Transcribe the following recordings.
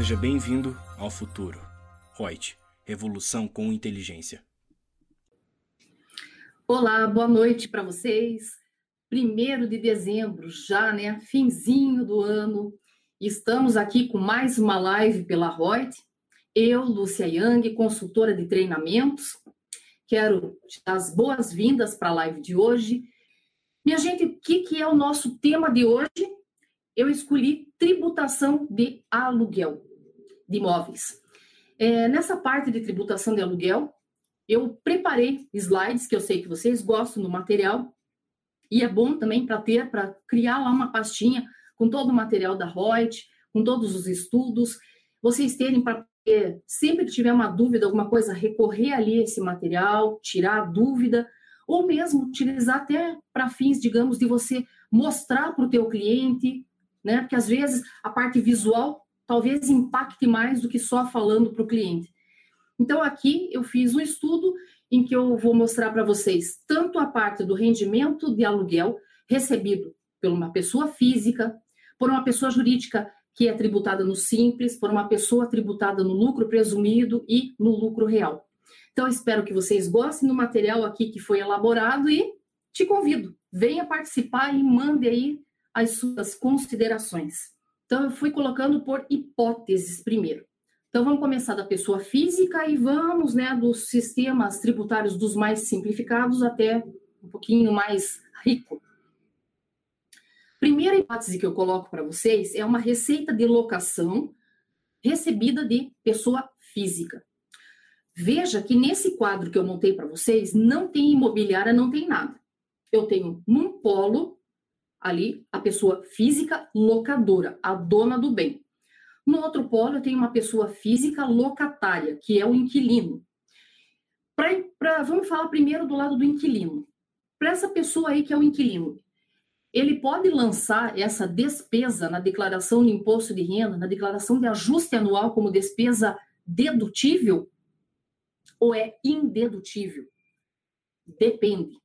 Seja bem-vindo ao futuro. Reut, revolução com inteligência. Olá, boa noite para vocês. Primeiro de dezembro, já, né? Finzinho do ano. Estamos aqui com mais uma live pela Reut. Eu, Lúcia Yang, consultora de treinamentos. Quero te dar as boas-vindas para a live de hoje. Minha gente, o que, que é o nosso tema de hoje? Eu escolhi tributação de aluguel de imóveis. É, nessa parte de tributação de aluguel, eu preparei slides que eu sei que vocês gostam do material e é bom também para ter, para criar lá uma pastinha com todo o material da Reut, com todos os estudos, vocês terem para sempre que tiver uma dúvida, alguma coisa, recorrer ali a esse material, tirar a dúvida, ou mesmo utilizar até para fins, digamos, de você mostrar para o teu cliente, né? Porque às vezes a parte visual talvez impacte mais do que só falando para o cliente. Então aqui eu fiz um estudo em que eu vou mostrar para vocês tanto a parte do rendimento de aluguel recebido por uma pessoa física, por uma pessoa jurídica que é tributada no simples, por uma pessoa tributada no lucro presumido e no lucro real. Então, espero que vocês gostem do material aqui que foi elaborado e te convido, venha participar e mande aí as suas considerações. Então, eu fui colocando por hipóteses primeiro. Então, vamos começar da pessoa física e vamos, né, dos sistemas tributários dos mais simplificados até um pouquinho mais rico. Primeira hipótese que eu coloco para vocês é uma receita de locação recebida de pessoa física. Veja que nesse quadro que eu montei para vocês não tem imobiliária, não tem nada. Eu tenho num polo ali a pessoa física locadora, a dona do bem. No outro polo eu tenho uma pessoa física locatária, que é o inquilino. Pra, pra, vamos falar primeiro do lado do inquilino. Para essa pessoa aí que é o inquilino, ele pode lançar essa despesa na declaração de imposto de renda, na declaração de ajuste anual como despesa dedutível ou é indedutível? Depende.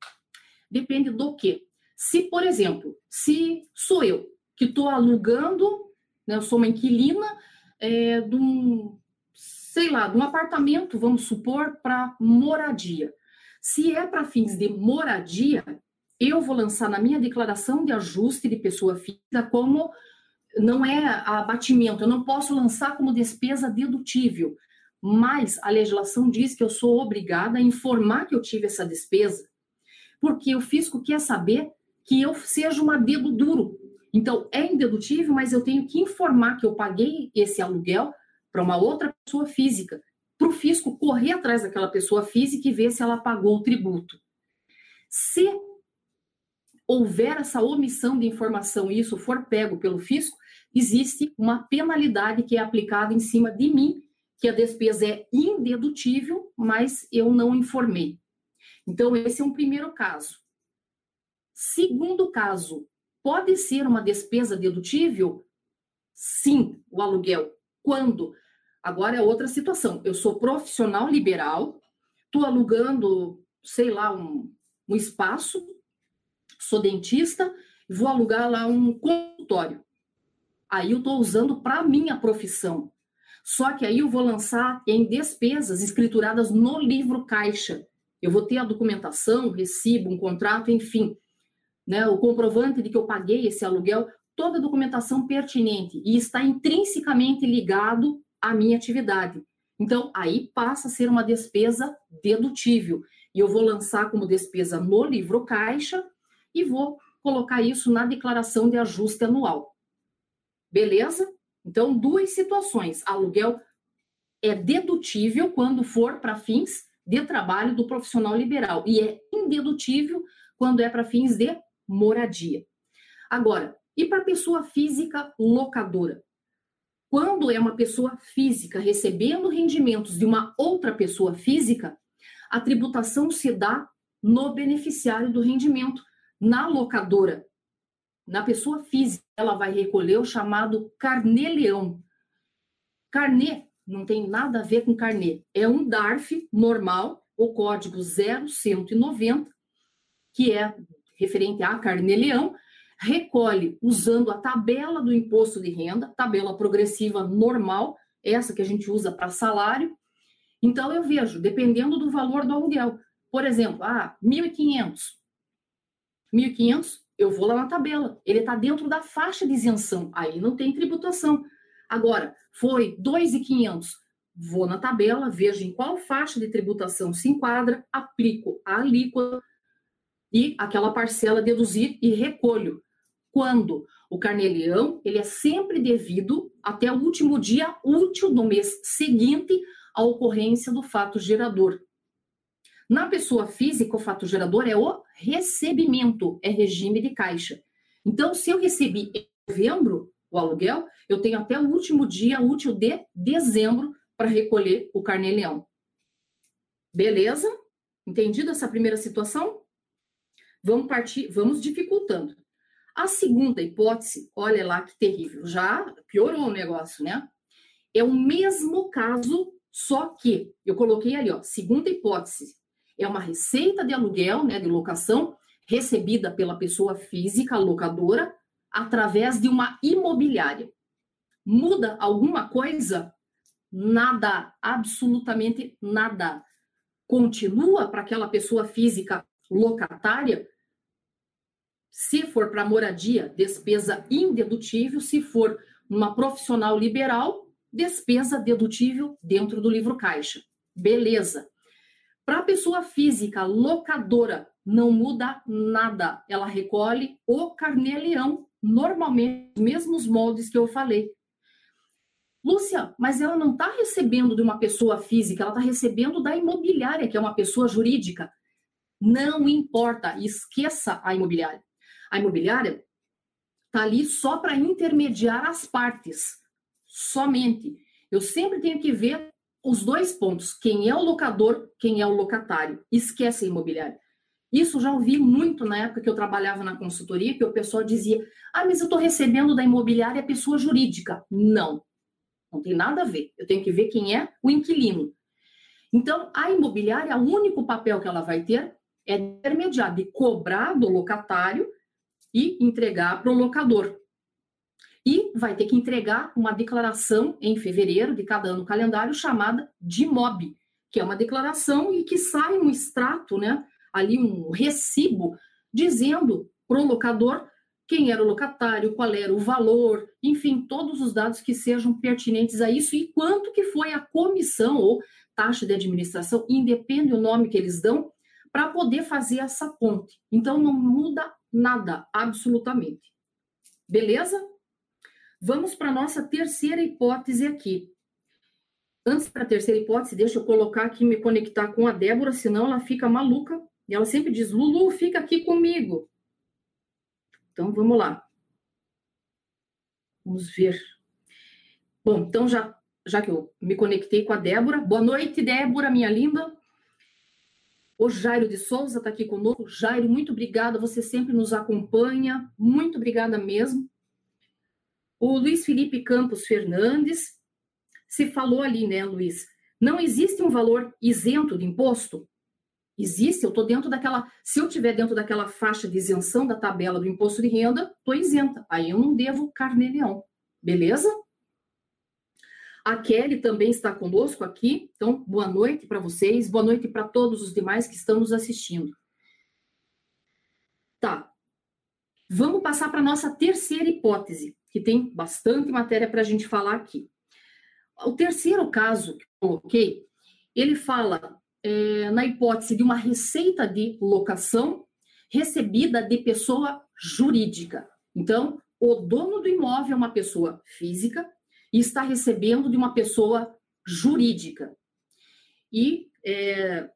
Depende do quê? Se, por exemplo, se sou eu que estou alugando, né, eu sou uma inquilina é, de um, sei lá, de um apartamento, vamos supor, para moradia. Se é para fins de moradia, eu vou lançar na minha declaração de ajuste de pessoa física como não é abatimento, eu não posso lançar como despesa dedutível, mas a legislação diz que eu sou obrigada a informar que eu tive essa despesa, porque o fisco quer saber que eu seja uma dedo duro. Então, é indedutível, mas eu tenho que informar que eu paguei esse aluguel para uma outra pessoa física, para o fisco correr atrás daquela pessoa física e ver se ela pagou o tributo. Se houver essa omissão de informação e isso for pego pelo fisco, existe uma penalidade que é aplicada em cima de mim, que a despesa é indedutível, mas eu não informei. Então, esse é um primeiro caso. Segundo caso, pode ser uma despesa dedutível? Sim, o aluguel. Quando? Agora é outra situação. Eu sou profissional liberal, estou alugando, sei lá, um, um espaço sou dentista, vou alugar lá um consultório. Aí eu estou usando para minha profissão. Só que aí eu vou lançar em despesas escrituradas no livro caixa. Eu vou ter a documentação, recibo, um contrato, enfim, né, o comprovante de que eu paguei esse aluguel, toda a documentação pertinente e está intrinsecamente ligado à minha atividade. Então, aí passa a ser uma despesa dedutível. E eu vou lançar como despesa no livro caixa e vou colocar isso na declaração de ajuste anual. Beleza? Então, duas situações. Aluguel é dedutível quando for para fins de trabalho do profissional liberal e é indedutível quando é para fins de moradia. Agora, e para pessoa física locadora? Quando é uma pessoa física recebendo rendimentos de uma outra pessoa física, a tributação se dá no beneficiário do rendimento, na locadora, na pessoa física, ela vai recolher o chamado carnê-leão. Carnê não tem nada a ver com carnê. É um DARF normal, o código 0190, que é referente a carnê-leão, recolhe usando a tabela do imposto de renda, tabela progressiva normal, essa que a gente usa para salário. Então, eu vejo, dependendo do valor do aluguel. Por exemplo, ah, 1.500. 1.500, eu vou lá na tabela. Ele está dentro da faixa de isenção. Aí não tem tributação. Agora, foi 2.500. Vou na tabela, vejo em qual faixa de tributação se enquadra, aplico a alíquota e aquela parcela deduzir e recolho. Quando o carnê-leão, ele é sempre devido até o último dia útil do mês seguinte à ocorrência do fato gerador. Na pessoa física, o fato gerador é o recebimento, é regime de caixa. Então, se eu recebi em novembro o aluguel, eu tenho até o último dia útil de dezembro para recolher o carnê-leão. Beleza? Entendido essa primeira situação? Vamos partir, vamos dificultando. A segunda hipótese, olha lá que terrível, já piorou o negócio, né? É o mesmo caso, só que eu coloquei ali, ó, segunda hipótese, é uma receita de aluguel, né, de locação, recebida pela pessoa física locadora através de uma imobiliária. Muda alguma coisa? Nada, absolutamente nada. Continua para aquela pessoa física locatária. Se for para moradia, despesa indedutível. Se for uma profissional liberal, despesa dedutível dentro do livro caixa. Beleza. Para a pessoa física locadora, não muda nada. Ela recolhe o carnê-leão, normalmente, os mesmos moldes que eu falei. Lúcia, mas ela não está recebendo de uma pessoa física, ela está recebendo da imobiliária, que é uma pessoa jurídica. Não importa, esqueça a imobiliária. A imobiliária está ali só para intermediar as partes, somente. Eu sempre tenho que ver os dois pontos, quem é o locador, quem é o locatário. Esquece a imobiliária. Isso já ouvi muito na época que eu trabalhava na consultoria, que o pessoal dizia: ah, mas eu estou recebendo da imobiliária a pessoa jurídica. Não, não tem nada a ver. Eu tenho que ver quem é o inquilino. Então, a imobiliária, o único papel que ela vai ter é intermediar, de cobrar do locatário e entregar para o locador e vai ter que entregar uma declaração em fevereiro de cada ano calendário chamada de MOB, que é uma declaração e que sai um extrato, né, ali um recibo dizendo para o locador quem era o locatário, qual era o valor, enfim, todos os dados que sejam pertinentes a isso e quanto que foi a comissão ou taxa de administração, independe o nome que eles dão, para poder fazer essa ponte. Então não muda nada, absolutamente. Beleza? Vamos para a nossa terceira hipótese aqui. Antes para a terceira hipótese, deixa eu colocar aqui, me conectar com a Débora, senão ela fica maluca. E ela sempre diz: Lulu, fica aqui comigo. Então, vamos lá. Vamos ver. Bom, então, já, já que eu me conectei com a Débora, boa noite, Débora, minha linda. O Jairo de Souza está aqui conosco. Jairo, muito obrigada, você sempre nos acompanha. Muito obrigada mesmo. O Luiz Felipe Campos Fernandes, se falou ali, né, Luiz? Não existe um valor isento de imposto? Existe, eu estou dentro daquela. Se eu estiver dentro daquela faixa de isenção da tabela do imposto de renda, estou isenta. Aí eu não devo carnê-leão. Beleza? A Kelly também está conosco aqui. Então, boa noite para vocês, boa noite para todos os demais que estão nos assistindo. Tá. Vamos passar para nossa terceira hipótese que tem bastante matéria para a gente falar aqui. O terceiro caso que eu coloquei, ele fala é, na hipótese de uma receita de locação recebida de pessoa jurídica. Então, o dono do imóvel é uma pessoa física e está recebendo de uma pessoa jurídica. E. É...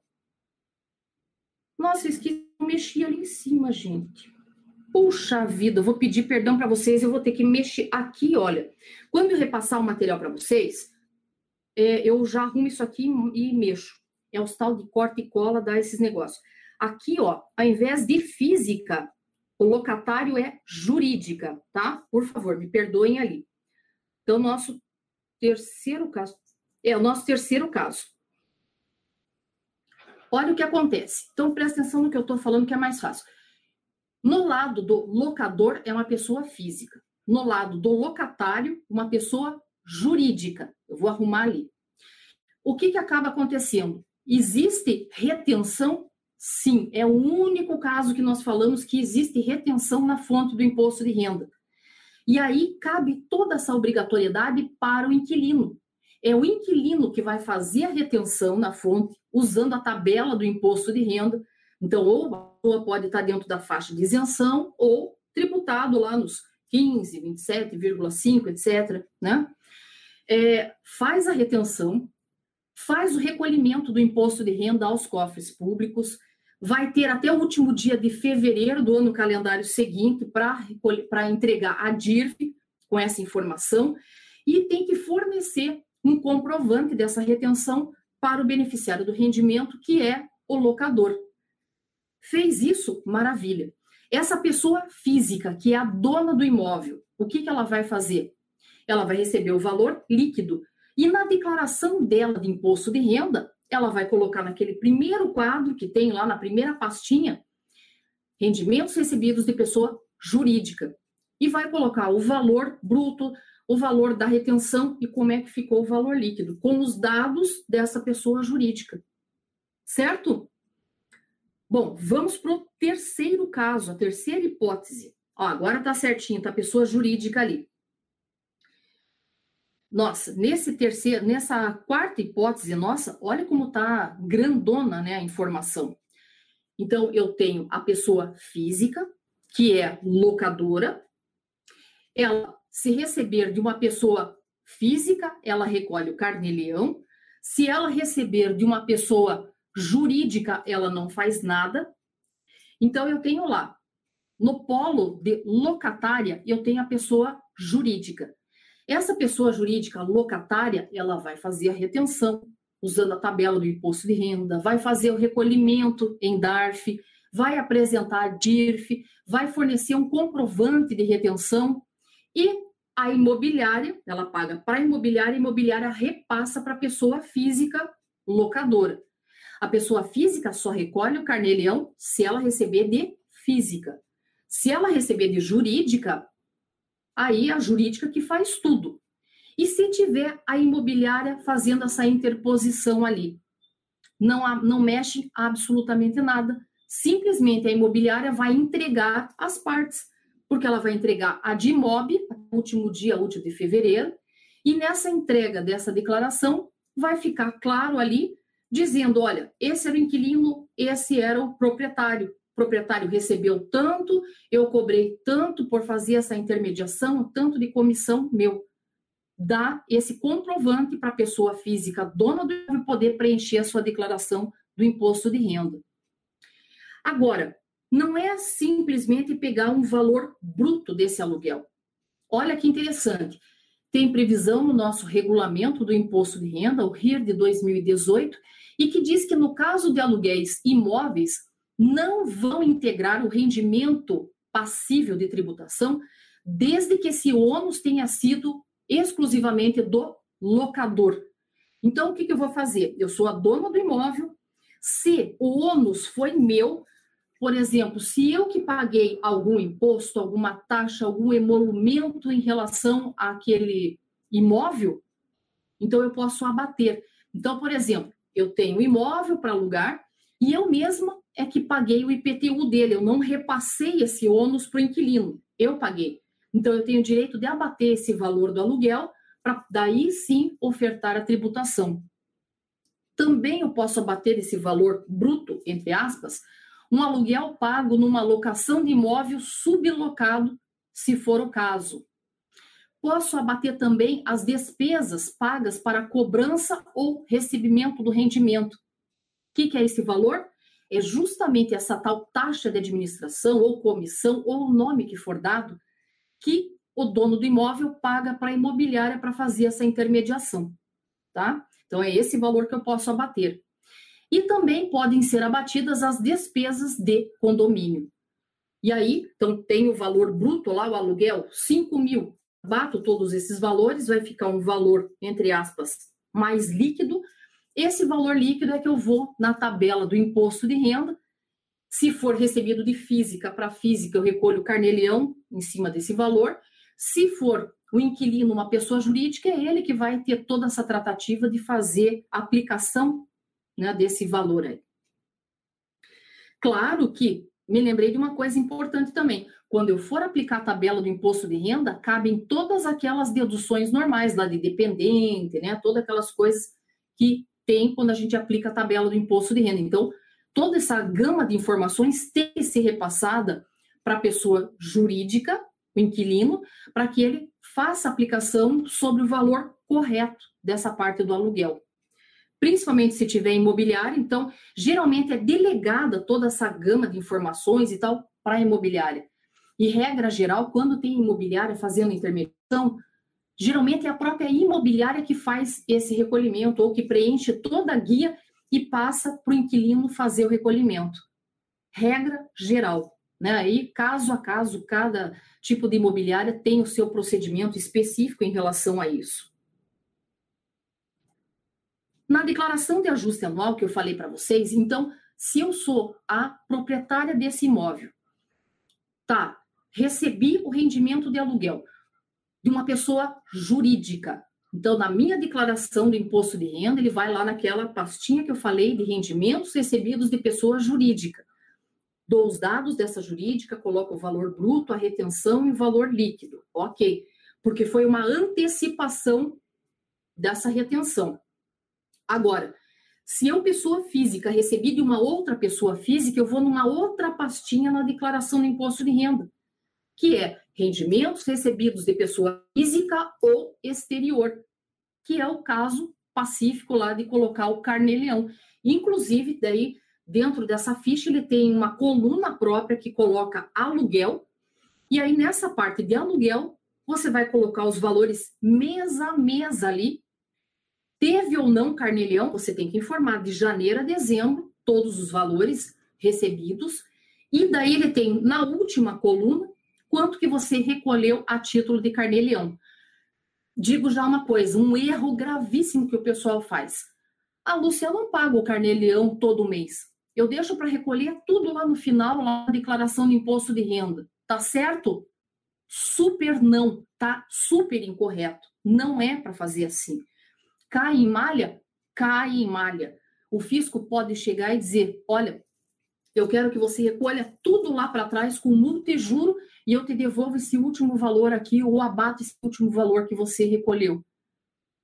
Nossa, esqueci de mexer ali em cima, gente. Puxa vida, eu vou pedir perdão para vocês, eu vou ter que mexer aqui, olha. Quando eu repassar o material para vocês, é, eu já arrumo isso aqui e mexo. É o tal de corte e cola, dá esses negócios. Aqui, ó, ao invés de física, o locatário é jurídica, tá? Por favor, me perdoem ali. Então, nosso terceiro caso. É o nosso terceiro caso. Olha o que acontece. Então, presta atenção no que eu estou falando, que é mais fácil. No lado do locador, é uma pessoa física. No lado do locatário, uma pessoa jurídica. Eu vou arrumar ali. O que, que acaba acontecendo? Existe retenção? Sim, é o único caso que nós falamos que existe retenção na fonte do imposto de renda. E aí cabe toda essa obrigatoriedade para o inquilino. É o inquilino que vai fazer a retenção na fonte, usando a tabela do imposto de renda. Então, ou a pessoa pode estar dentro da faixa de isenção, ou tributado lá nos 15, 27,5, etc. Né? É, faz a retenção, faz o recolhimento do imposto de renda aos cofres públicos, vai ter até o último dia de fevereiro do ano calendário seguinte para entregar a DIRF com essa informação e tem que fornecer um comprovante dessa retenção para o beneficiário do rendimento, que é o locador. Fez isso? Maravilha. Essa pessoa física, que é a dona do imóvel, o que, que ela vai fazer? Ela vai receber o valor líquido e na declaração dela de imposto de renda, ela vai colocar naquele primeiro quadro que tem lá na primeira pastinha, rendimentos recebidos de pessoa jurídica, e vai colocar o valor bruto, o valor da retenção e como é que ficou o valor líquido, com os dados dessa pessoa jurídica. Certo? Bom, vamos para o terceiro caso, a terceira hipótese. Ó, agora está certinho, tá a pessoa jurídica ali. Nossa, nesse terceiro, nessa quarta hipótese, nossa, olha como tá grandona, né, a informação. Então, eu tenho a pessoa física, que é locadora. Ela, se receber de uma pessoa física, ela recolhe o carnê-leão. Se ela receber de uma pessoa jurídica, ela não faz nada. Então, eu tenho lá, no polo de locatária, eu tenho a pessoa jurídica. Essa pessoa jurídica locatária, ela vai fazer a retenção usando a tabela do imposto de renda, vai fazer o recolhimento em DARF, vai apresentar DIRF, vai fornecer um comprovante de retenção e a imobiliária, ela paga para a imobiliária, a imobiliária repassa para a pessoa física locadora. A pessoa física só recolhe o carnê-leão se ela receber de física. Se ela receber de jurídica, aí a jurídica que faz tudo. E se tiver a imobiliária fazendo essa interposição ali? Não, não mexe absolutamente nada. Simplesmente a imobiliária vai entregar as partes, porque ela vai entregar a de imob, último dia útil de fevereiro, e nessa entrega dessa declaração vai ficar claro ali, dizendo: olha, esse era o inquilino, esse era o proprietário proprietário recebeu tanto, eu cobrei tanto por fazer essa intermediação, tanto de comissão meu. Dá esse comprovante para a pessoa física dona do imóvel poder preencher a sua declaração do imposto de renda. Agora, não é simplesmente pegar um valor bruto desse aluguel. Olha que interessante. Tem previsão no nosso regulamento do imposto de renda, o RIR de 2018, e que diz que no caso de aluguéis imóveis, não vão integrar o rendimento passível de tributação, desde que esse ônus tenha sido exclusivamente do locador. Então, o que, que eu vou fazer? Eu sou a dona do imóvel. Se o ônus foi meu, por exemplo, se eu que paguei algum imposto, alguma taxa, algum emolumento em relação àquele imóvel, então eu posso abater. Então, por exemplo, eu tenho imóvel para alugar e eu mesma é que paguei o IPTU dele, eu não repassei esse ônus para o inquilino, eu paguei. Então, eu tenho o direito de abater esse valor do aluguel para daí sim ofertar a tributação. Também eu posso abater esse valor bruto, entre aspas, um aluguel pago numa locação de imóvel sublocado, se for o caso. Posso abater também as despesas pagas para cobrança ou recebimento do rendimento. O que, que é esse valor? É justamente essa tal taxa de administração ou comissão ou o nome que for dado que o dono do imóvel paga para a imobiliária para fazer essa intermediação, tá? Então é esse valor que eu posso abater. E também podem ser abatidas as despesas de condomínio. E aí, então tem o valor bruto lá, o aluguel, 5 mil. Bato todos esses valores, vai ficar um valor, entre aspas, mais líquido, esse valor líquido é que eu vou na tabela do imposto de renda. Se for recebido de física para física, eu recolho o carnê-leão em cima desse valor. Se for o inquilino uma pessoa jurídica, é ele que vai ter toda essa tratativa de fazer aplicação né, desse valor aí. Claro que me lembrei de uma coisa importante também. Quando eu for aplicar a tabela do imposto de renda, cabem todas aquelas deduções normais lá de dependente, né? Todas aquelas coisas que tem quando a gente aplica a tabela do imposto de renda. Então, toda essa gama de informações tem que ser repassada para a pessoa jurídica, o inquilino, para que ele faça a aplicação sobre o valor correto dessa parte do aluguel. Principalmente se tiver imobiliário, então, geralmente é delegada toda essa gama de informações e tal para a imobiliária. E regra geral, quando tem imobiliária fazendo intermediação, geralmente é a própria imobiliária que faz esse recolhimento ou que preenche toda a guia e passa para o inquilino fazer o recolhimento. Regra geral. Né? Aí, caso a caso, cada tipo de imobiliária tem o seu procedimento específico em relação a isso. Na declaração de ajuste anual que eu falei para vocês, então, se eu sou a proprietária desse imóvel, tá, recebi o rendimento de aluguel de uma pessoa jurídica. Então, na minha declaração do imposto de renda, ele vai lá naquela pastinha que eu falei de rendimentos recebidos de pessoa jurídica. Dou os dados dessa jurídica, coloco o valor bruto, a retenção e o valor líquido. Ok, porque foi uma antecipação dessa retenção. Agora, se eu, pessoa física, recebi de uma outra pessoa física, eu vou numa outra pastinha na declaração do imposto de renda, que é rendimentos recebidos de pessoa física ou exterior, que é o caso pacífico lá de colocar o carnê-leão. Inclusive, daí, dentro dessa ficha, ele tem uma coluna própria que coloca aluguel, e aí nessa parte de aluguel, você vai colocar os valores mês a mês ali. Teve ou não carnê-leão, você tem que informar de janeiro a dezembro, todos os valores recebidos, e daí ele tem na última coluna quanto que você recolheu a título de carnê-leão. Digo já uma coisa, um erro gravíssimo que o pessoal faz. A Lúcia, eu não pago o carnê-leão todo mês. Eu deixo para recolher tudo lá no final, lá na declaração de imposto de renda. Tá certo? Super não, tá super incorreto. Não é para fazer assim. Cai em malha? Cai em malha. O fisco pode chegar e dizer: olha, eu quero que você recolha tudo lá para trás com multa e juro e eu te devolvo esse último valor aqui ou abato esse último valor que você recolheu.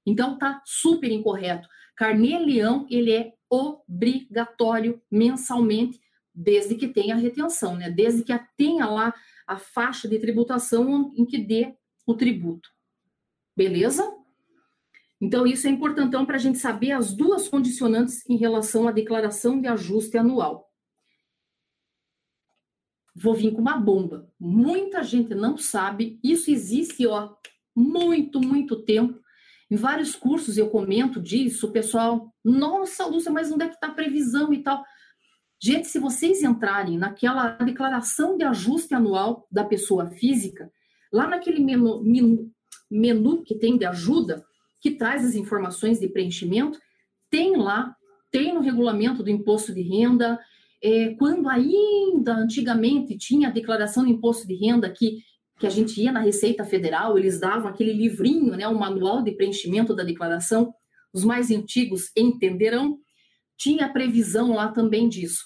Então tá super incorreto. Carnê-leão, ele é obrigatório mensalmente, desde que tenha retenção, né? Desde que tenha lá a faixa de tributação em que dê o tributo. Beleza? Então, isso é importantão para a gente saber as duas condicionantes em relação à declaração de ajuste anual vou vir com uma bomba. Muita gente não sabe, isso existe, ó, muito, muito tempo. Em vários cursos eu comento disso, o pessoal, nossa, Lúcia, mas onde é que está a previsão e tal? Gente, se vocês entrarem naquela declaração de ajuste anual da pessoa física, lá naquele menu, menu, menu que tem de ajuda, que traz as informações de preenchimento, tem lá, tem no regulamento do imposto de renda, é, quando ainda antigamente tinha a declaração de imposto de renda que, que a gente ia na Receita Federal, eles davam aquele livrinho, né, o manual de preenchimento da declaração, os mais antigos entenderão, tinha previsão lá também disso.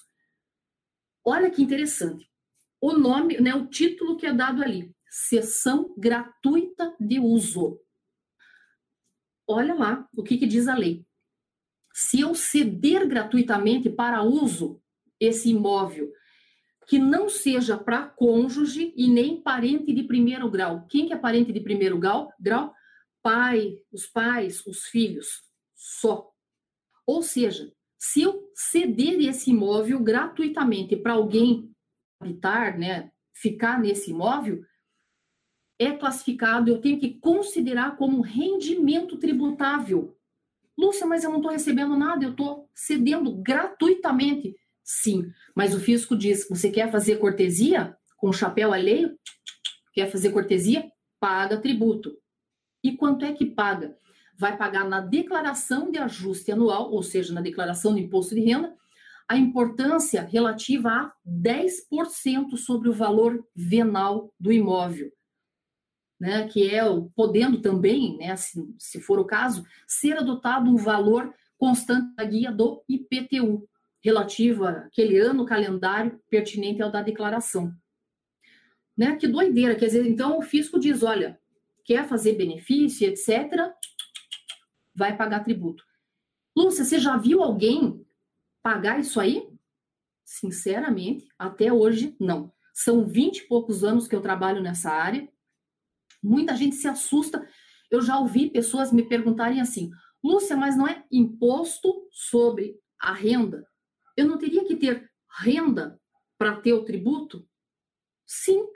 Olha que interessante. O nome, né, o título que é dado ali, sessão gratuita de uso. Olha lá o que, que diz a lei. Se eu ceder gratuitamente para uso esse imóvel que não seja para cônjuge e nem parente de primeiro grau. Quem que é parente de primeiro grau? grau? Pai, os pais, os filhos, só. Ou seja, se eu ceder esse imóvel gratuitamente para alguém habitar, né, ficar nesse imóvel, é classificado, eu tenho que considerar como rendimento tributável. Lúcia, mas eu não estou recebendo nada, eu estou cedendo gratuitamente. Sim, mas o fisco diz: você quer fazer cortesia com chapéu alheio? Quer fazer cortesia? Paga tributo. E quanto é que paga? Vai pagar na declaração de ajuste anual, ou seja, na declaração do imposto de renda, a importância relativa a 10% sobre o valor venal do imóvel. né, que é podendo também, né, se, se for o caso, ser adotado um valor constante da guia do IPTU, relativa àquele ano calendário pertinente ao da declaração. Né? Que doideira, quer dizer, então o fisco diz, olha, quer fazer benefício, etc., vai pagar tributo. Lúcia, você já viu alguém pagar isso aí? Sinceramente, até hoje, não. São vinte e poucos anos que eu trabalho nessa área. Muita gente se assusta. Eu já ouvi pessoas me perguntarem assim, Lúcia, mas não é imposto sobre a renda? Eu não teria que ter renda para ter o tributo? Sim,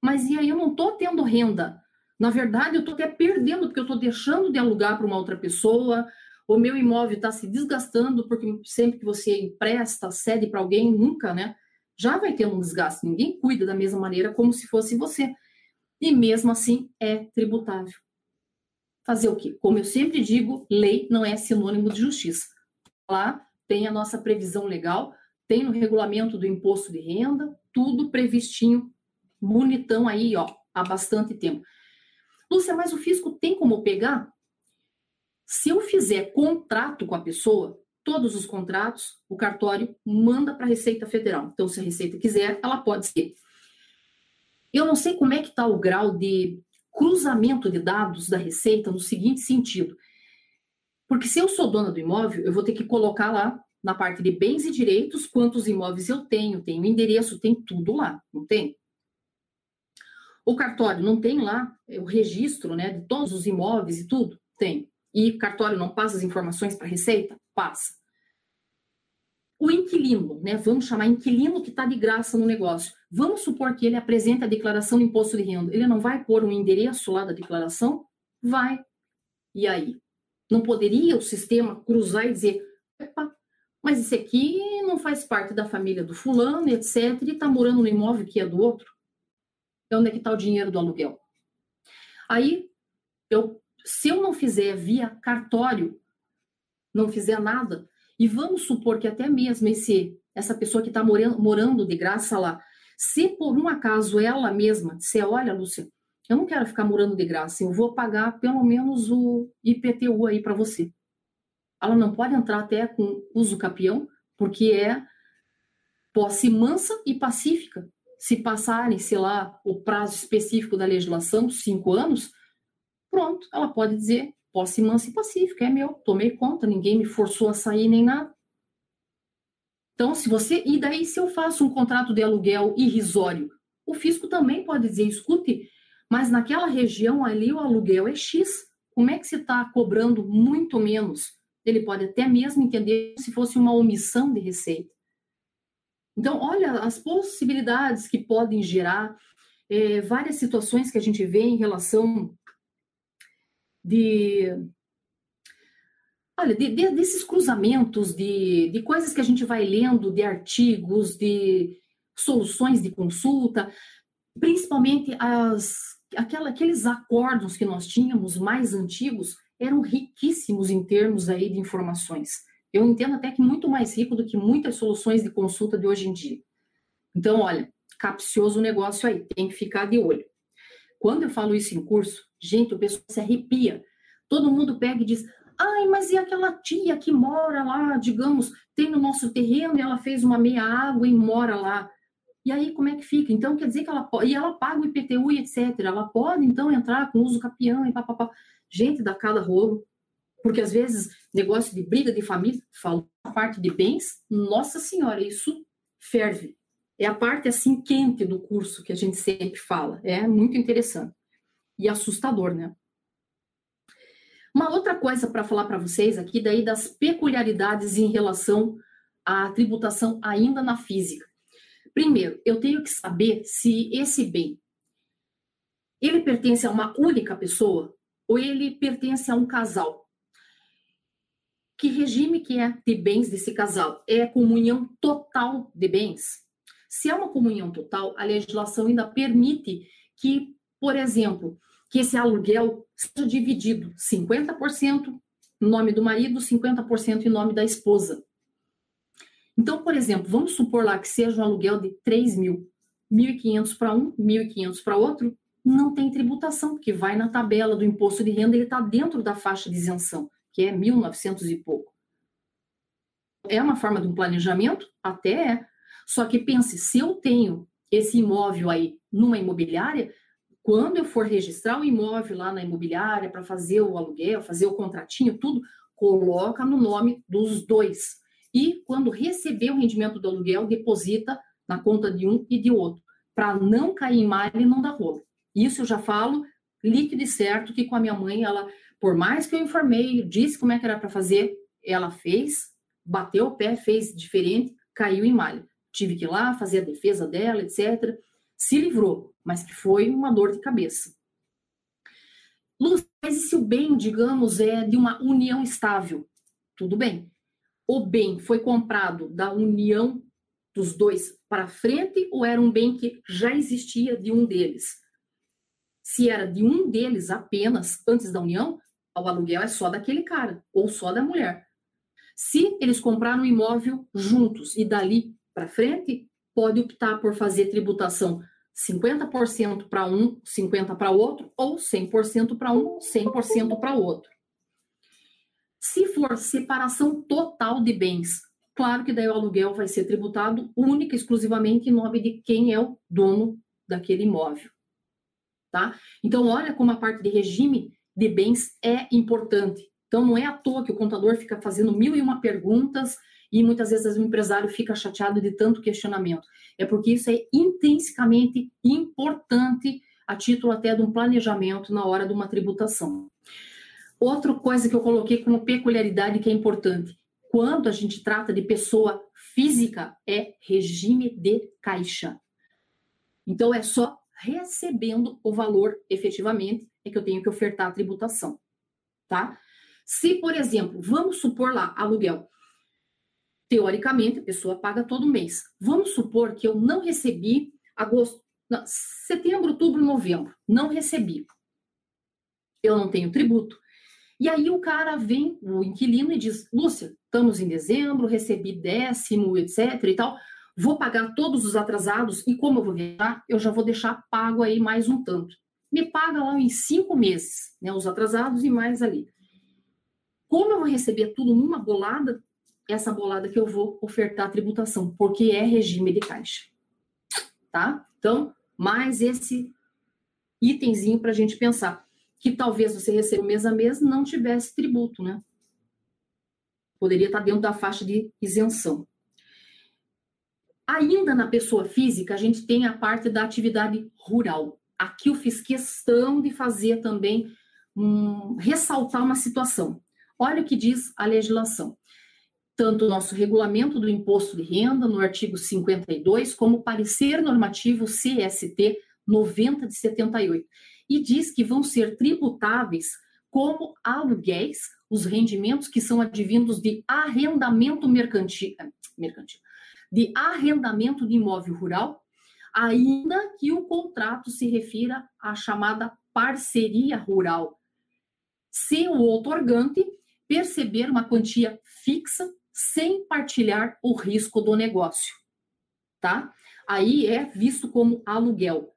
mas e aí eu não estou tendo renda. Na verdade, eu estou até perdendo, porque eu estou deixando de alugar para uma outra pessoa, o meu imóvel está se desgastando, porque sempre que você empresta, cede para alguém, nunca, né? Já vai ter um desgaste. Ninguém cuida da mesma maneira como se fosse você. E mesmo assim é tributável. Fazer o quê? Como eu sempre digo, lei não é sinônimo de justiça. Lá tem a nossa previsão legal, tem no regulamento do imposto de renda, tudo previstinho, bonitão aí, ó, há bastante tempo. Lúcia, mas o fisco tem como pegar? Se eu fizer contrato com a pessoa, todos os contratos, o cartório manda para a Receita Federal. Então, se a Receita quiser, ela pode ser. Eu não sei como é que está o grau de cruzamento de dados da Receita no seguinte sentido. Porque se eu sou dona do imóvel, eu vou ter que colocar lá na parte de bens e direitos quantos imóveis eu tenho, tenho endereço, tem tudo lá, não tem? O cartório não tem lá o registro, né, de todos os imóveis e tudo? Tem. E cartório não passa as informações para a Receita? Passa. O inquilino, né, vamos chamar inquilino que está de graça no negócio. Vamos supor que ele apresenta a declaração de imposto de renda. Ele não vai pôr um endereço lá da declaração? Vai. E aí? Não poderia o sistema cruzar e dizer, epa, mas esse aqui não faz parte da família do fulano, etc., e está morando no imóvel que é do outro? Então, onde é que está o dinheiro do aluguel? Aí, eu, se eu não fizer via cartório, não fizer nada, e vamos supor que até mesmo esse, essa pessoa que está morando, morando de graça lá, se por um acaso ela mesma disser, olha, Lúcia, eu não quero ficar morando de graça, eu vou pagar pelo menos o IPTU aí para você. Ela não pode entrar até com uso capião, porque é posse mansa e pacífica. Se passarem, sei lá, o prazo específico da legislação, cinco anos, pronto, ela pode dizer posse mansa e pacífica, é meu, tomei conta, ninguém me forçou a sair nem nada. Então, se você. E daí, se eu faço um contrato de aluguel irrisório, o fisco também pode dizer: escute, mas naquela região ali o aluguel é X. Como é que se está cobrando muito menos? Ele pode até mesmo entender se fosse uma omissão de receita. Então, olha as possibilidades que podem gerar, é, várias situações que a gente vê em relação de. Olha, de, de, desses cruzamentos de, de coisas que a gente vai lendo, de artigos, de soluções de consulta, principalmente as aquela, aqueles acordos que nós tínhamos mais antigos eram riquíssimos em termos aí de informações. Eu entendo até que muito mais rico do que muitas soluções de consulta de hoje em dia. Então, olha, capcioso o negócio aí, tem que ficar de olho. Quando eu falo isso em curso, gente, o pessoal se arrepia. Todo mundo pega e diz: ai, mas e aquela tia que mora lá, digamos, tem no nosso terreno ela fez uma meia água e mora lá. E aí, como é que fica? Então, quer dizer que ela pode. E ela paga o IPTU e etc. Ela pode, então, entrar com uso capião e papapá. Gente, dá cada rolo. Porque, às vezes, negócio de briga de família, falo a parte de bens, nossa senhora, isso ferve. É a parte, assim, quente do curso que a gente sempre fala. É muito interessante. E assustador, né? Uma outra coisa para falar para vocês aqui, daí das peculiaridades em relação à tributação ainda na física. Primeiro, eu tenho que saber se esse bem ele pertence a uma única pessoa ou ele pertence a um casal. Que regime que é de bens desse casal? É comunhão total de bens? Se é uma comunhão total, a legislação ainda permite que, por exemplo, que esse aluguel seja dividido 50% no nome do marido, 50% em nome da esposa. Então, por exemplo, vamos supor lá que seja um aluguel de 3 mil, 1.500 para um, 1.500 para outro, não tem tributação, porque vai na tabela do imposto de renda, ele está dentro da faixa de isenção, que é 1.900 e pouco. É uma forma de um planejamento? Até é. Só que pense, se eu tenho esse imóvel aí numa imobiliária, quando eu for registrar o imóvel lá na imobiliária para fazer o aluguel, fazer o contratinho, tudo, coloca no nome dos dois. E quando receber o rendimento do aluguel, deposita na conta de um e de outro, para não cair em malha e não dar rolo. Isso eu já falo líquido e certo que com a minha mãe, ela, por mais que eu informei, disse como é que era para fazer, ela fez, bateu o pé, fez diferente, caiu em malha. Tive que ir lá fazer a defesa dela, etc. Se livrou, mas que foi uma dor de cabeça. Lúcia, mas e se o bem, digamos, é de uma união estável? Tudo bem. O bem foi comprado da união dos dois para frente ou era um bem que já existia de um deles? Se era de um deles apenas antes da união, o aluguel é só daquele cara ou só da mulher. Se eles compraram o imóvel juntos e dali para frente, pode optar por fazer tributação 50% para um, 50% para outro, ou 100% para um, 100% para outro. Se for separação total de bens, claro que daí o aluguel vai ser tributado única e exclusivamente em nome de quem é o dono daquele imóvel. Tá? Então, olha como a parte de regime de bens é importante. Então, não é à toa que o contador fica fazendo mil e uma perguntas e muitas vezes o empresário fica chateado de tanto questionamento. É porque isso é intrinsecamente importante a título até de um planejamento na hora de uma tributação. Outra coisa que eu coloquei como peculiaridade que é importante, quando a gente trata de pessoa física, é regime de caixa. Então é só recebendo o valor efetivamente é que eu tenho que ofertar a tributação, tá? Se, por exemplo, vamos supor lá, aluguel, teoricamente, a pessoa paga todo mês. Vamos supor que eu não recebi agosto, não, setembro, outubro, novembro, não recebi. Eu não tenho tributo. E aí o cara vem, o inquilino, e diz: Lúcia, estamos em dezembro, recebi décimo, etc. e tal. Vou pagar todos os atrasados e como eu vou viajar, eu já vou deixar pago aí mais um tanto. Me paga lá em cinco meses, né? Os atrasados e mais ali. Como eu vou receber tudo numa bolada, essa bolada que eu vou ofertar a tributação, porque é regime de caixa. Tá? Então, mais esse itemzinho para a gente pensar. Que talvez você receba mês a mês não tivesse tributo, né? Poderia estar dentro da faixa de isenção. Ainda na pessoa física, a gente tem a parte da atividade rural. Aqui eu fiz questão de fazer também, um, ressaltar uma situação. Olha o que diz a legislação tanto o nosso regulamento do imposto de renda, no artigo 52, como o parecer normativo CST 90 de 78, e diz que vão ser tributáveis como aluguéis os rendimentos que são advindos de arrendamento mercantil, eh, mercantil de arrendamento de imóvel rural, ainda que o contrato se refira à chamada parceria rural, se o outorgante perceber uma quantia fixa sem partilhar o risco do negócio, tá? Aí é visto como aluguel.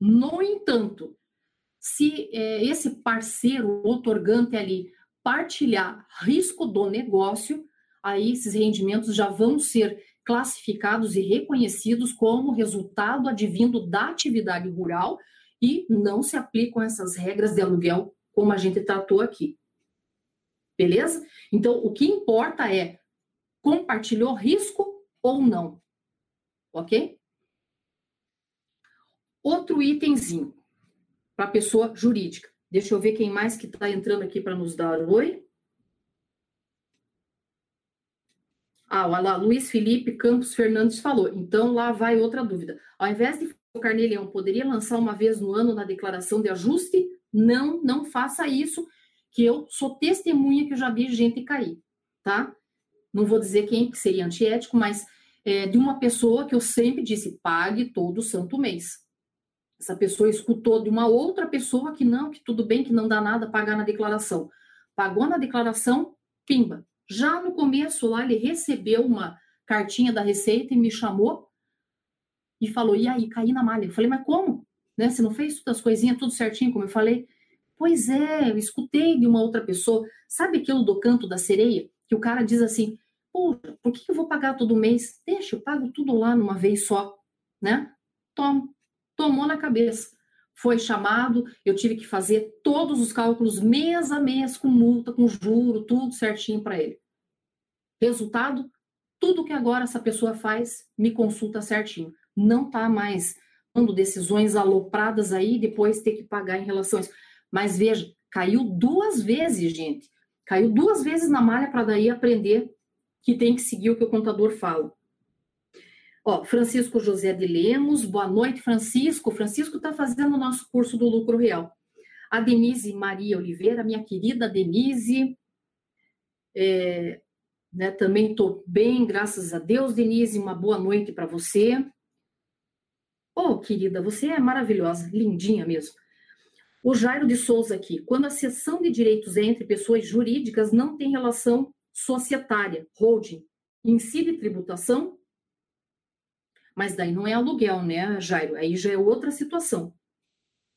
No entanto, se é, esse parceiro otorgante ali partilhar risco do negócio, aí esses rendimentos já vão ser classificados e reconhecidos como resultado advindo da atividade rural e não se aplicam essas regras de aluguel como a gente tratou aqui. Beleza? Então, o que importa é compartilhou risco ou não. Ok? Outro itemzinho para pessoa jurídica. Deixa eu ver quem mais que está entrando aqui para nos dar oi. Ah, lá, Luiz Felipe Campos Fernandes falou. Então, lá vai outra dúvida. Ao invés de o Carnelião poderia lançar uma vez no ano na declaração de ajuste? Não, não faça isso, que eu sou testemunha que eu já vi gente cair, tá? não vou dizer quem que seria antiético, mas é, de uma pessoa que eu sempre disse, pague todo santo mês. Essa pessoa escutou de uma outra pessoa que não, que tudo bem, que não dá nada pagar na declaração. Pagou na declaração, pimba. Já no começo lá, ele recebeu uma cartinha da Receita e me chamou e falou: e aí, caí na malha. Eu falei, mas como? né? Você não fez todas as coisinhas tudo certinho, como eu falei? Pois é, eu escutei de uma outra pessoa. Sabe aquilo do canto da sereia? Que o cara diz assim: Poxa, por que eu vou pagar todo mês? Deixa, eu pago tudo lá numa vez só, né? Toma. Tomou na cabeça. Foi chamado, eu tive que fazer todos os cálculos mês a mês, com multa, com juro, tudo certinho para ele. Resultado, tudo que agora essa pessoa faz, me consulta certinho. Não tá mais dando decisões alopradas aí, depois ter que pagar em relação a isso. Mas veja, caiu duas vezes, gente. Caiu duas vezes na malha para daí aprender que tem que seguir o que o contador fala. Ó, Francisco José de Lemos, boa noite, Francisco. Francisco está fazendo o nosso curso do lucro real. A Denise Maria Oliveira, minha querida Denise, é, né, também estou bem, graças a Deus, Denise, uma boa noite para você. Oh, querida, você é maravilhosa, lindinha mesmo. O Jairo de Souza aqui. Quando a cessão de direitos é entre pessoas jurídicas não tem relação societária, holding, incide tributação, mas daí não é aluguel, né, Jairo? Aí já é outra situação.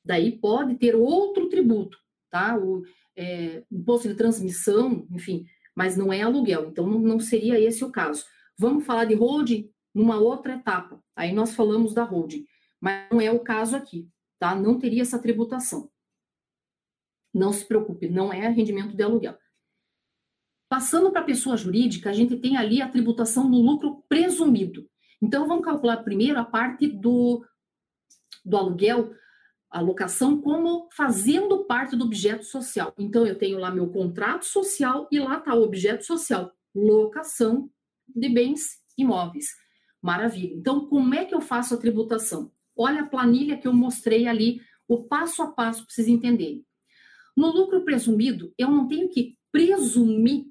Daí pode ter outro tributo, tá? O é, imposto de transmissão, enfim, mas não é aluguel. Então não, não seria esse o caso. Vamos falar de holding numa outra etapa. Aí nós falamos da holding, mas não é o caso aqui, tá? Não teria essa tributação. Não se preocupe, não é rendimento de aluguel. Passando para a pessoa jurídica, a gente tem ali a tributação no lucro presumido. Então, vamos calcular primeiro a parte do, do aluguel, a locação, como fazendo parte do objeto social. Então, eu tenho lá meu contrato social e lá está o objeto social, locação de bens imóveis. Maravilha. Então, como é que eu faço a tributação? Olha a planilha que eu mostrei ali, o passo a passo para vocês entenderem. No lucro presumido, eu não tenho que presumir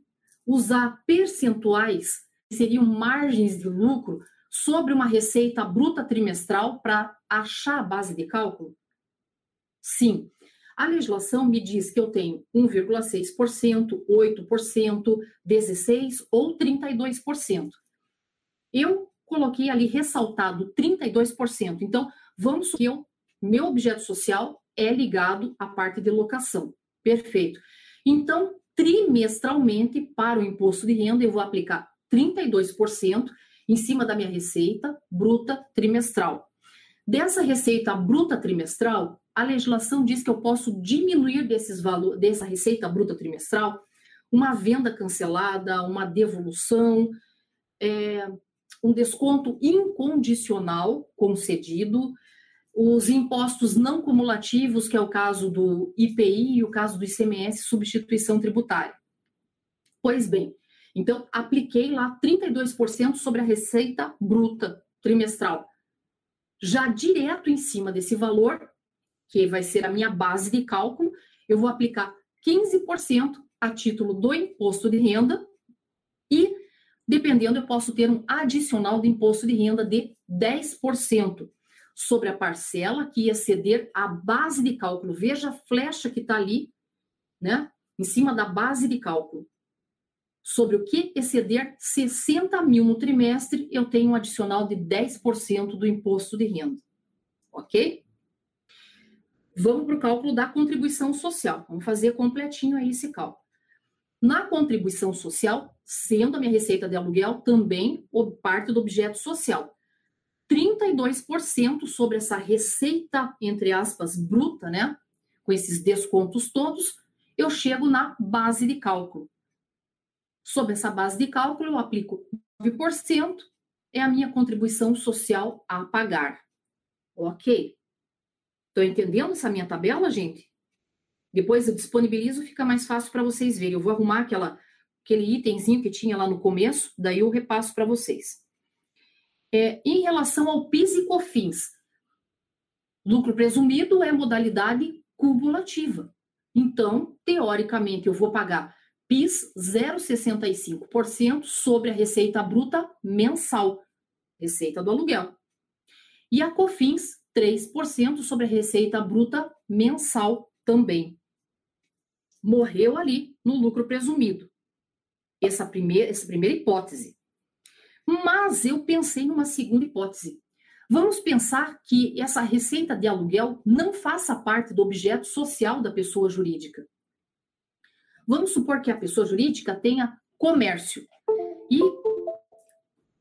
usar percentuais, que seriam margens de lucro, sobre uma receita bruta trimestral para achar a base de cálculo? Sim. A legislação me diz que eu tenho 1,6%, 8%, 16% ou 32%. Eu coloquei ali ressaltado 32%. Então, vamos que eu, meu objeto social é ligado à parte de locação. Perfeito. Então, trimestralmente, para o imposto de renda, eu vou aplicar 32% em cima da minha receita bruta trimestral. Dessa receita bruta trimestral, a legislação diz que eu posso diminuir desses valor, dessa receita bruta trimestral uma venda cancelada, uma devolução, é, um desconto incondicional concedido, os impostos não cumulativos, que é o caso do IPI e o caso do ICMS, substituição tributária. Pois bem, então, apliquei lá 32% sobre a receita bruta trimestral. Já direto em cima desse valor, que vai ser a minha base de cálculo, eu vou aplicar 15% a título do imposto de renda e, dependendo, eu posso ter um adicional de imposto de renda de 10% sobre a parcela que ia ceder a base de cálculo. Veja a flecha que está ali, né? Em cima da base de cálculo sobre o que exceder 60 mil no trimestre, eu tenho um adicional de 10% do imposto de renda. Ok? Vamos para o cálculo da contribuição social. Vamos fazer completinho aí esse cálculo. Na contribuição social, sendo a minha receita de aluguel também parte do objeto social. 32% sobre essa receita, entre aspas, bruta, né? Com esses descontos todos, eu chego na base de cálculo. Sobre essa base de cálculo, eu aplico 9%, é a minha contribuição social a pagar. Ok? Estão entendendo essa minha tabela, gente? Depois eu disponibilizo, fica mais fácil para vocês verem. Eu vou arrumar aquela, aquele itemzinho que tinha lá no começo, daí eu repasso para vocês. É, em relação ao PIS e COFINS, lucro presumido é modalidade cumulativa. Então, teoricamente, eu vou pagar PIS 0,65% sobre a receita bruta mensal, receita do aluguel. E a COFINS 3% sobre a receita bruta mensal também. Morreu ali no lucro presumido. Essa primeira, essa primeira hipótese. Mas eu pensei numa segunda hipótese. Vamos pensar que essa receita de aluguel não faça parte do objeto social da pessoa jurídica. Vamos supor que a pessoa jurídica tenha comércio e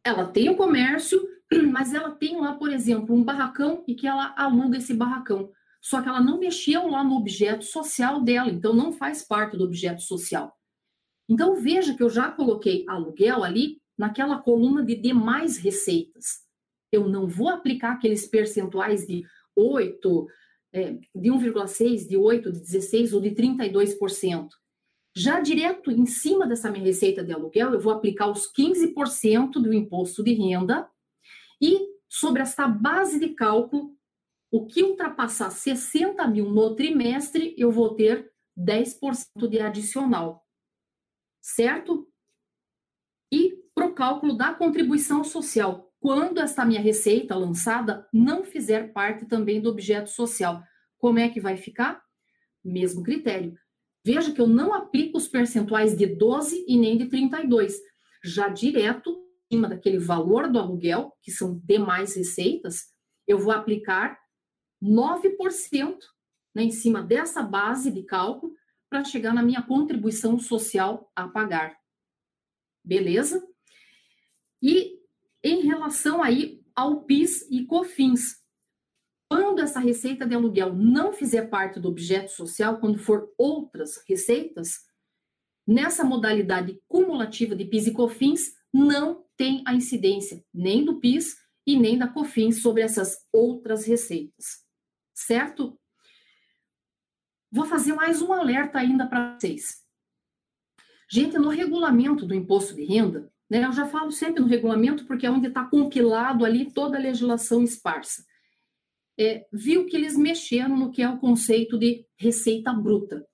ela tem o comércio, mas ela tem lá, por exemplo, um barracão e que ela aluga esse barracão. Só que ela não mexeu lá no objeto social dela, então não faz parte do objeto social. Então veja que eu já coloquei aluguel ali naquela coluna de demais receitas. Eu não vou aplicar aqueles percentuais de 8, é, de 1,6, de 8, de 16 ou de 32%. Já direto em cima dessa minha receita de aluguel, eu vou aplicar os 15% do imposto de renda e sobre essa base de cálculo, o que ultrapassar 60 mil no trimestre, eu vou ter 10% de adicional. Certo? E para o cálculo da contribuição social, quando esta minha receita lançada não fizer parte também do objeto social, como é que vai ficar? Mesmo critério. Veja que eu não aplico os percentuais de 12 e nem de 32, já direto cima daquele valor do aluguel, que são demais receitas, eu vou aplicar 9% né, em cima dessa base de cálculo para chegar na minha contribuição social a pagar. Beleza? E em relação aí ao PIS e COFINS, quando essa receita de aluguel não fizer parte do objeto social, quando for outras receitas, nessa modalidade cumulativa de PIS e COFINS, não tem a incidência nem do PIS e nem da COFINS sobre essas outras receitas. Certo? Vou fazer mais um alerta ainda para vocês. Gente, no regulamento do imposto de renda, né, eu já falo sempre no regulamento porque é onde está compilado ali toda a legislação esparsa é, viu que eles mexeram no que é o conceito de receita bruta.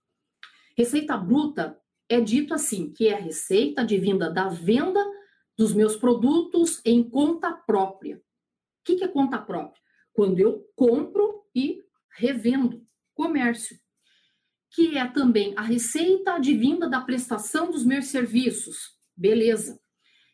Receita bruta é dito assim, que é a receita advinda da venda dos meus produtos em conta própria. O que, que é conta própria? Quando eu compro e revendo, comércio. Que é também a receita advinda da prestação dos meus serviços, beleza.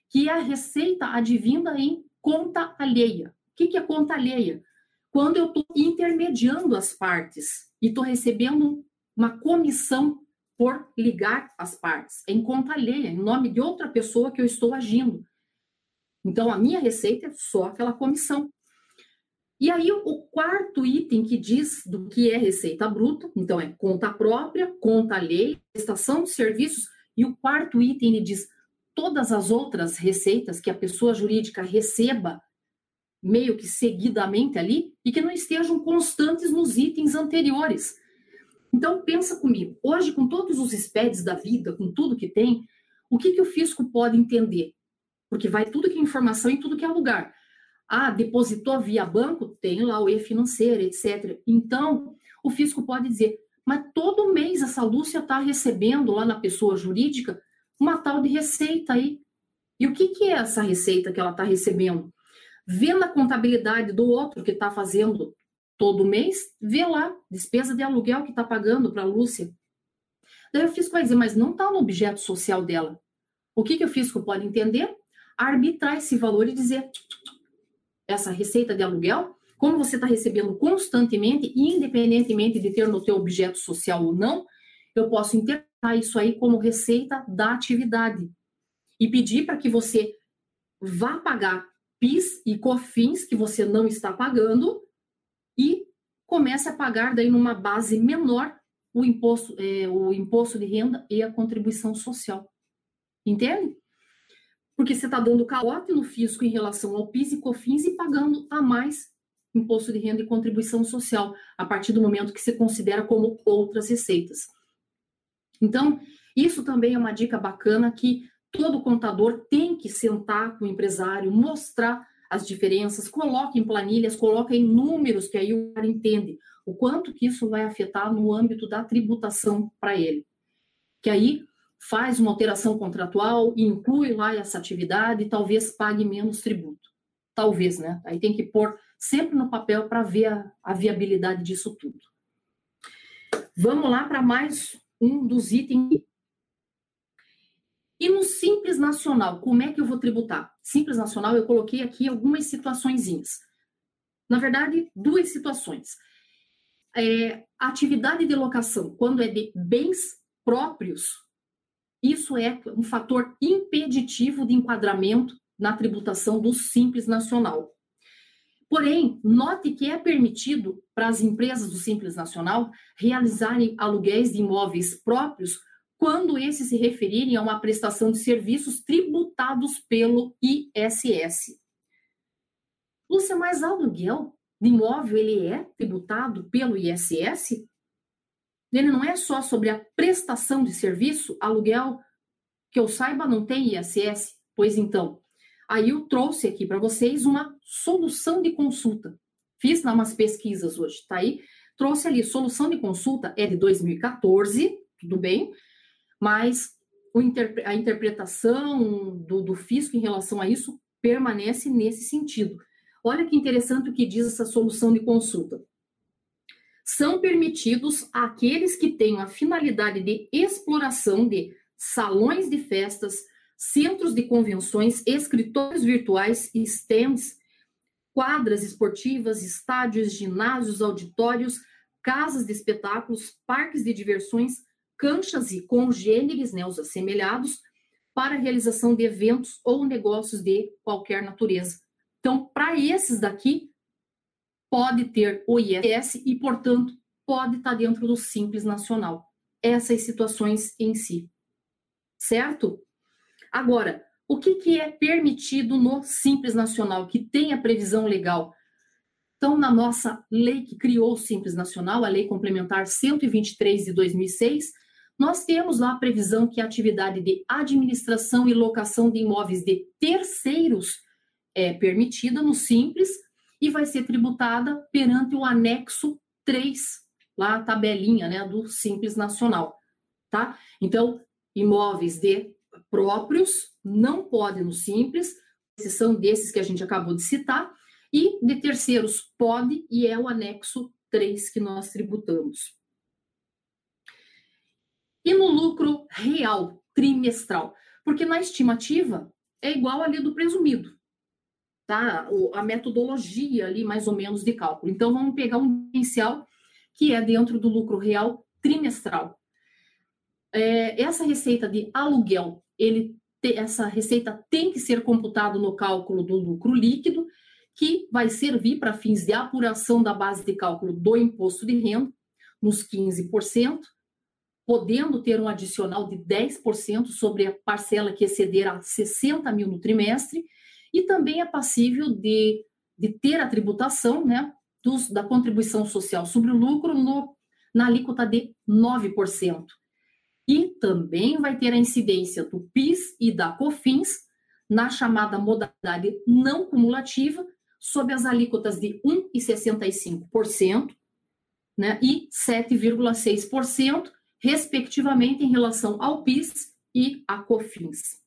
Que é a receita advinda em conta alheia. O que, que é conta alheia? Quando eu estou intermediando as partes e estou recebendo uma comissão por ligar as partes, em conta alheia, em nome de outra pessoa que eu estou agindo. Então, a minha receita é só aquela comissão. E aí, o quarto item que diz do que é receita bruta, então é conta própria, conta alheia, prestação de serviços, e o quarto item ele diz todas as outras receitas que a pessoa jurídica receba meio que seguidamente ali e que não estejam constantes nos itens anteriores. Então pensa comigo, hoje com todos os SPEDs da vida, com tudo que tem, o que, que o fisco pode entender? Porque vai tudo que é informação em tudo que é lugar. Ah, depositou via banco, tem lá o e-financeira, etc. Então, o fisco pode dizer, mas todo mês essa Lúcia está recebendo lá na pessoa jurídica uma tal de receita aí. E o que, que é essa receita que ela está recebendo? Vê na contabilidade do outro que está fazendo todo mês, vê lá, despesa de aluguel que está pagando para a Lúcia. Daí o fisco vai dizer, mas não está no objeto social dela. O que, que o fisco pode entender? Arbitrar esse valor e dizer, essa receita de aluguel, como você está recebendo constantemente, independentemente de ter no teu objeto social ou não, eu posso interpretar isso aí como receita da atividade e pedir para que você vá pagar PIS e COFINS que você não está pagando e comece a pagar daí numa base menor o imposto, é, o imposto de renda e a contribuição social. Entende? Porque você está dando calote no fisco em relação ao PIS e COFINS e pagando a mais imposto de renda e contribuição social, a partir do momento que você considera como outras receitas. Então, isso também é uma dica bacana que todo contador tem que sentar com o empresário, mostrar as diferenças, coloque em planilhas, coloque em números, que aí o cara entende o quanto que isso vai afetar no âmbito da tributação para ele. Que aí faz uma alteração contratual, inclui lá essa atividade e talvez pague menos tributo. Talvez, né? Aí tem que pôr sempre no papel para ver a, a viabilidade disso tudo. Vamos lá para mais um dos itens e no Simples Nacional, como é que eu vou tributar? Simples Nacional, eu coloquei aqui algumas situações. Na verdade, duas situações. É, atividade de locação, quando é de bens próprios, isso é um fator impeditivo de enquadramento na tributação do Simples Nacional. Porém, note que é permitido para as empresas do Simples Nacional realizarem aluguéis de imóveis próprios quando esses se referirem a uma prestação de serviços tributados pelo ISS. Lúcia, mas aluguel de imóvel ele é tributado pelo ISS? Ele não é só sobre a prestação de serviço, aluguel, que eu saiba não tem ISS? Pois então, aí eu trouxe aqui para vocês uma solução de consulta. Fiz lá umas pesquisas hoje, tá aí? Trouxe ali, solução de consulta é de 2014, tudo bem, mas a interpretação do, do fisco em relação a isso permanece nesse sentido. Olha que interessante o que diz essa solução de consulta. São permitidos aqueles que tenham a finalidade de exploração de salões de festas, centros de convenções, escritórios virtuais, stands, quadras esportivas, estádios, ginásios, auditórios, casas de espetáculos, parques de diversões, canchas e congêneres, né, os assemelhados, para a realização de eventos ou negócios de qualquer natureza. Então, para esses daqui, pode ter o ISS e, portanto, pode estar tá dentro do Simples Nacional. Essas situações em si. Certo? Agora, o que, que é permitido no Simples Nacional, que tem a previsão legal? Então, na nossa lei que criou o Simples Nacional, a Lei Complementar 123 de 2006, nós temos lá a previsão que a atividade de administração e locação de imóveis de terceiros é permitida no Simples e vai ser tributada perante o anexo 3, lá a tabelinha né, do Simples Nacional. Tá? Então, imóveis de próprios não podem no Simples, exceção desses que a gente acabou de citar, e de terceiros pode e é o anexo 3 que nós tributamos. E no lucro real trimestral? Porque na estimativa é igual ali do presumido tá? a metodologia ali, mais ou menos, de cálculo. Então, vamos pegar um diferencial que é dentro do lucro real trimestral. É, essa receita de aluguel, ele te, essa receita tem que ser computada no cálculo do lucro líquido, que vai servir para fins de apuração da base de cálculo do imposto de renda, nos 15%, podendo ter um adicional de 10% sobre a parcela que exceder a 60 mil no trimestre, e também é passível de, de ter a tributação né, dos, da contribuição social sobre o lucro no, na alíquota de 9%. E também vai ter a incidência do PIS e da COFINS na chamada modalidade não cumulativa, sob as alíquotas de 1,65% né, e 7,6%, respectivamente, em relação ao PIS e à COFINS.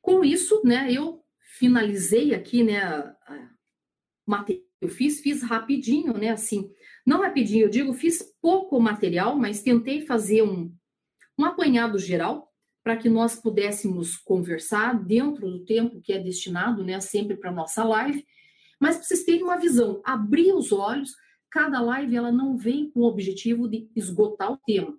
Com isso, né, eu finalizei aqui, né, a, eu fiz, fiz rapidinho, né, assim, não rapidinho, eu digo, fiz pouco material, mas tentei fazer um, um apanhado geral para que nós pudéssemos conversar dentro do tempo que é destinado, né, sempre para nossa live, mas para vocês terem uma visão, abrir os olhos, cada live ela não vem com o objetivo de esgotar o tema,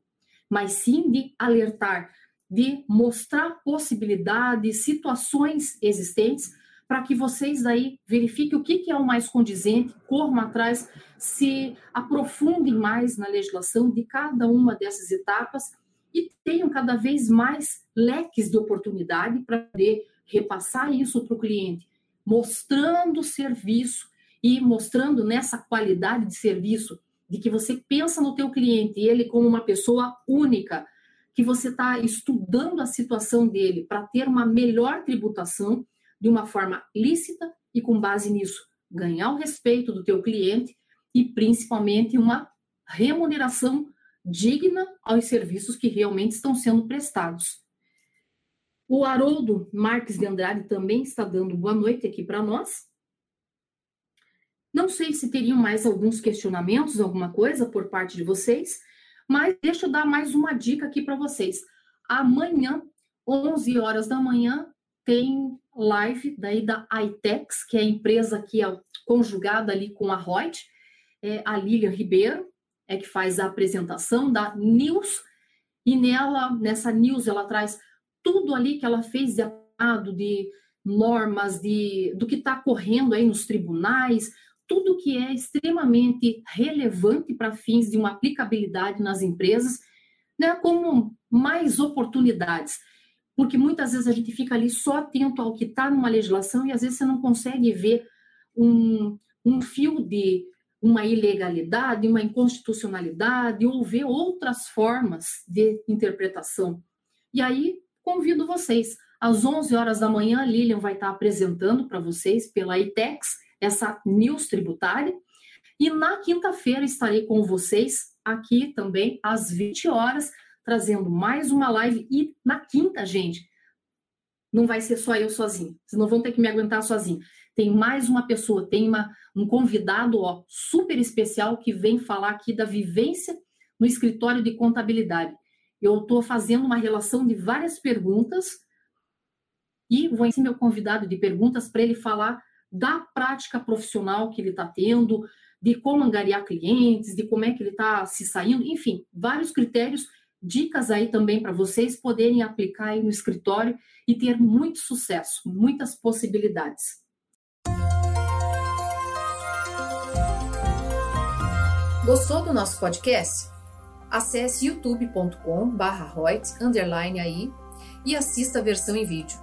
mas sim de alertar de mostrar possibilidades, situações existentes, para que vocês aí verifiquem o que, que é o mais condizente, corram atrás, se aprofundem mais na legislação de cada uma dessas etapas e tenham cada vez mais leques de oportunidade para poder repassar isso para o cliente, mostrando o serviço e mostrando nessa qualidade de serviço de que você pensa no teu cliente, ele como uma pessoa única, que você está estudando a situação dele para ter uma melhor tributação de uma forma lícita e com base nisso ganhar o respeito do teu cliente e principalmente uma remuneração digna aos serviços que realmente estão sendo prestados. O Haroldo Marques de Andrade também está dando boa noite aqui para nós. Não sei se teriam mais alguns questionamentos, alguma coisa por parte de vocês. Mas deixa eu dar mais uma dica aqui para vocês. Amanhã, 11 horas da manhã, tem live daí da iTex, que é a empresa que é conjugada ali com a Reut, é a Lilian Ribeiro, é que faz a apresentação da News, e nela, nessa News, ela traz tudo ali que ela fez de apado, de normas, de, do que está correndo aí nos tribunais, tudo que é extremamente relevante para fins de uma aplicabilidade nas empresas, né, como mais oportunidades. Porque muitas vezes a gente fica ali só atento ao que está numa legislação e às vezes você não consegue ver um, um fio de uma ilegalidade, uma inconstitucionalidade, ou ver outras formas de interpretação. E aí, convido vocês. Às 11 horas da manhã, a Lilian vai estar apresentando para vocês pela ITEX essa news tributária. E na quinta-feira estarei com vocês aqui também às 20 horas, trazendo mais uma live. E na quinta, gente, não vai ser só eu sozinho. Vocês não vão ter que me aguentar sozinho tem mais uma pessoa, tem uma, um convidado ó, super especial que vem falar aqui da vivência no escritório de contabilidade. Eu estou fazendo uma relação de várias perguntas e vou ensinar meu convidado de perguntas para ele falar da prática profissional que ele está tendo, de como angariar clientes, de como é que ele está se saindo, enfim, vários critérios, dicas aí também para vocês poderem aplicar aí no escritório e ter muito sucesso, muitas possibilidades. Gostou do nosso podcast? Acesse youtube.com/royts_aí e assista a versão em vídeo.